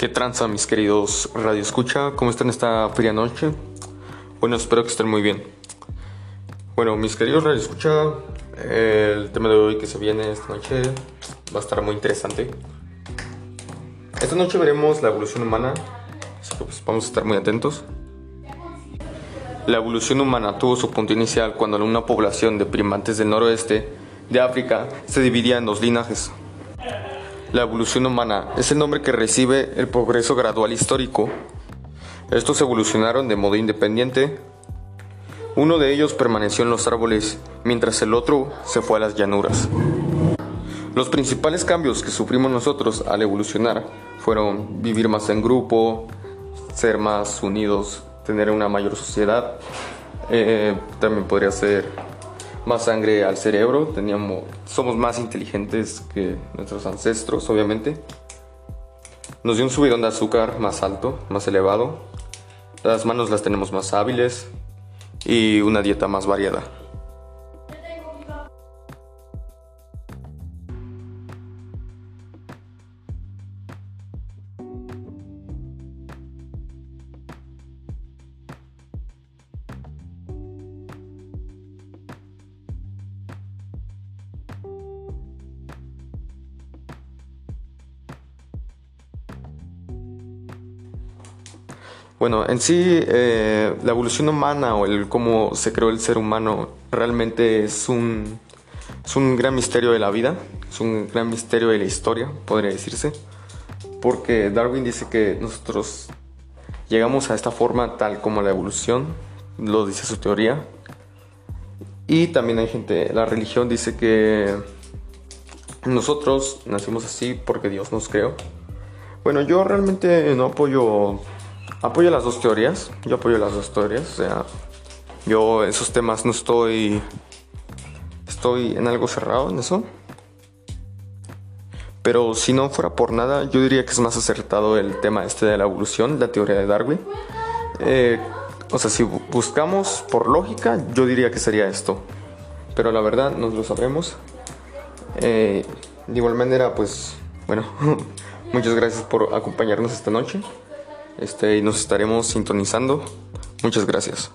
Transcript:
¿Qué tranza mis queridos Radio Escucha? ¿Cómo están esta fría noche? Bueno, espero que estén muy bien. Bueno, mis queridos Radio Escucha, el tema de hoy que se viene esta noche va a estar muy interesante. Esta noche veremos la evolución humana, así que pues vamos a estar muy atentos. La evolución humana tuvo su punto inicial cuando una población de primates del noroeste de África se dividía en dos linajes. La evolución humana es el nombre que recibe el progreso gradual histórico. Estos evolucionaron de modo independiente. Uno de ellos permaneció en los árboles, mientras el otro se fue a las llanuras. Los principales cambios que sufrimos nosotros al evolucionar fueron vivir más en grupo, ser más unidos, tener una mayor sociedad. Eh, también podría ser más sangre al cerebro, teníamos, somos más inteligentes que nuestros ancestros, obviamente. Nos dio un subidón de azúcar más alto, más elevado. Las manos las tenemos más hábiles y una dieta más variada. Bueno, en sí, eh, la evolución humana o el cómo se creó el ser humano realmente es un, es un gran misterio de la vida, es un gran misterio de la historia, podría decirse, porque Darwin dice que nosotros llegamos a esta forma tal como la evolución, lo dice su teoría, y también hay gente, la religión dice que nosotros nacimos así porque Dios nos creó. Bueno, yo realmente no apoyo Apoyo las dos teorías. Yo apoyo las dos teorías. O sea, yo esos temas no estoy. Estoy en algo cerrado en eso. Pero si no fuera por nada, yo diría que es más acertado el tema este de la evolución, la teoría de Darwin. Eh, o sea, si buscamos por lógica, yo diría que sería esto. Pero la verdad, no lo sabremos. Eh, de igual manera, pues, bueno, muchas gracias por acompañarnos esta noche. Este, y nos estaremos sintonizando. Muchas gracias.